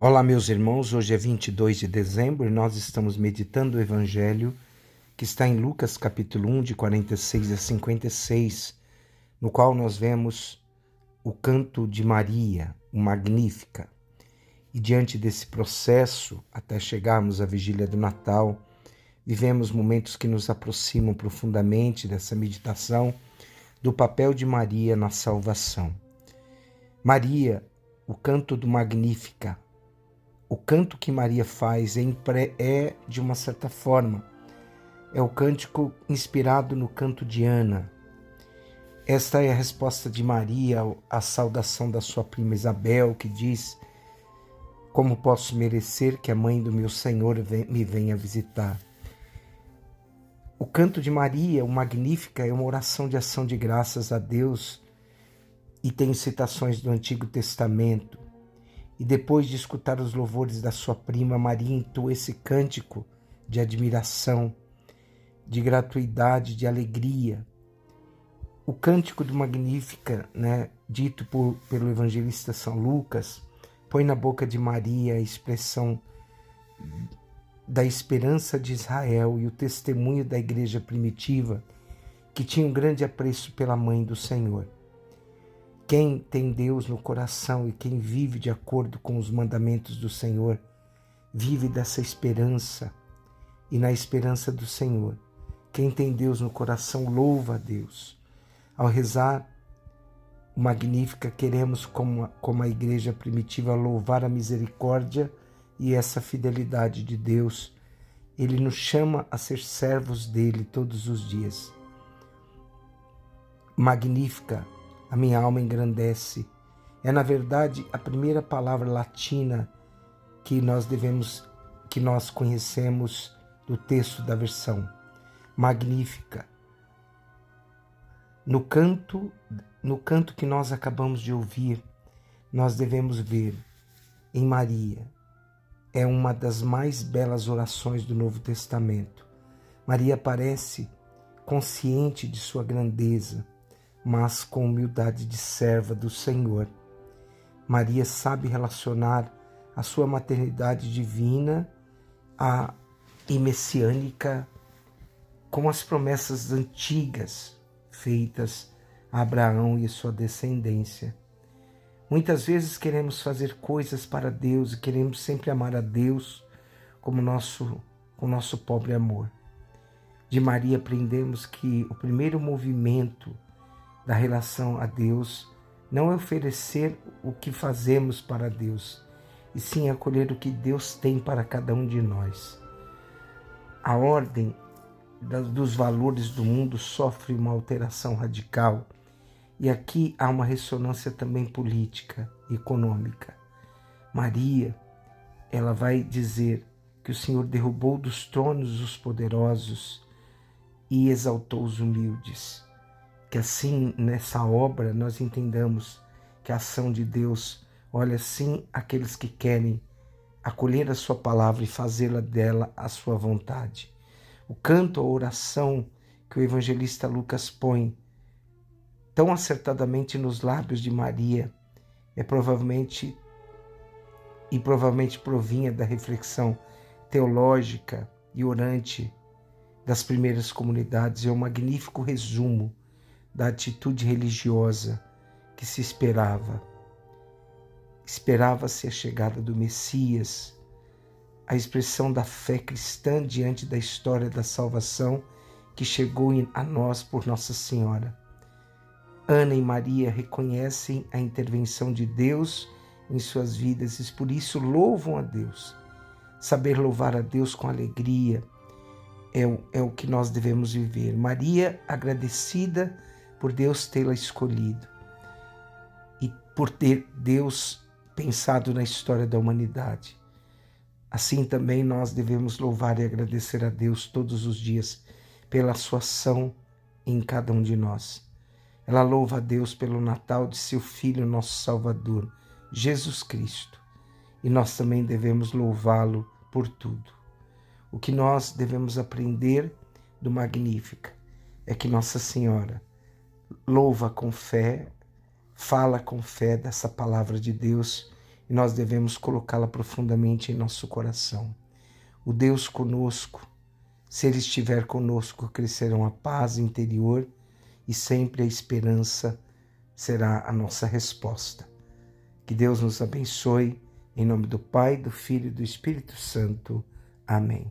Olá, meus irmãos. Hoje é 22 de dezembro e nós estamos meditando o Evangelho que está em Lucas, capítulo 1, de 46 a 56, no qual nós vemos o canto de Maria, o Magnífica. E diante desse processo, até chegarmos à vigília do Natal, vivemos momentos que nos aproximam profundamente dessa meditação do papel de Maria na salvação. Maria, o canto do Magnífica, o canto que Maria faz é, de uma certa forma, é o cântico inspirado no canto de Ana. Esta é a resposta de Maria à saudação da sua prima Isabel, que diz: Como posso merecer que a mãe do meu Senhor me venha visitar? O canto de Maria, o Magnífica, é uma oração de ação de graças a Deus e tem citações do Antigo Testamento. E depois de escutar os louvores da sua prima, Maria entoa esse cântico de admiração, de gratuidade, de alegria. O cântico do Magnífica, né, dito por, pelo evangelista São Lucas, põe na boca de Maria a expressão da esperança de Israel e o testemunho da igreja primitiva, que tinha um grande apreço pela mãe do Senhor. Quem tem Deus no coração e quem vive de acordo com os mandamentos do Senhor, vive dessa esperança e na esperança do Senhor. Quem tem Deus no coração louva a Deus. Ao rezar Magnífica, queremos, como como a igreja primitiva, louvar a misericórdia e essa fidelidade de Deus. Ele nos chama a ser servos dele todos os dias. Magnífica a minha alma engrandece. É na verdade a primeira palavra latina que nós devemos que nós conhecemos do texto da versão magnífica. No canto, no canto que nós acabamos de ouvir, nós devemos ver em Maria. É uma das mais belas orações do Novo Testamento. Maria parece consciente de sua grandeza, mas com humildade de serva do Senhor. Maria sabe relacionar a sua maternidade divina e messiânica com as promessas antigas feitas a Abraão e sua descendência. Muitas vezes queremos fazer coisas para Deus e queremos sempre amar a Deus como nosso, com nosso pobre amor. De Maria aprendemos que o primeiro movimento da relação a Deus não é oferecer o que fazemos para Deus, e sim acolher o que Deus tem para cada um de nós. A ordem dos valores do mundo sofre uma alteração radical, e aqui há uma ressonância também política, econômica. Maria, ela vai dizer que o Senhor derrubou dos tronos os poderosos e exaltou os humildes. Que assim, nessa obra, nós entendamos que a ação de Deus olha sim aqueles que querem acolher a sua palavra e fazê-la dela a sua vontade. O canto, a oração que o evangelista Lucas põe tão acertadamente nos lábios de Maria é provavelmente e provavelmente provinha da reflexão teológica e orante das primeiras comunidades. É um magnífico resumo da atitude religiosa que se esperava. Esperava-se a chegada do Messias, a expressão da fé cristã diante da história da salvação que chegou a nós por Nossa Senhora. Ana e Maria reconhecem a intervenção de Deus em suas vidas e por isso louvam a Deus. Saber louvar a Deus com alegria é o, é o que nós devemos viver. Maria, agradecida por Deus tê-la escolhido e por ter Deus pensado na história da humanidade. Assim também nós devemos louvar e agradecer a Deus todos os dias pela sua ação em cada um de nós. Ela louva a Deus pelo Natal de seu Filho, nosso Salvador, Jesus Cristo. E nós também devemos louvá-lo por tudo. O que nós devemos aprender do Magnífica é que Nossa Senhora louva com fé, fala com fé dessa palavra de Deus e nós devemos colocá-la profundamente em nosso coração. O Deus conosco, se Ele estiver conosco, crescerão a paz interior e sempre a esperança será a nossa resposta. Que Deus nos abençoe, em nome do Pai, do Filho e do Espírito Santo. Amém.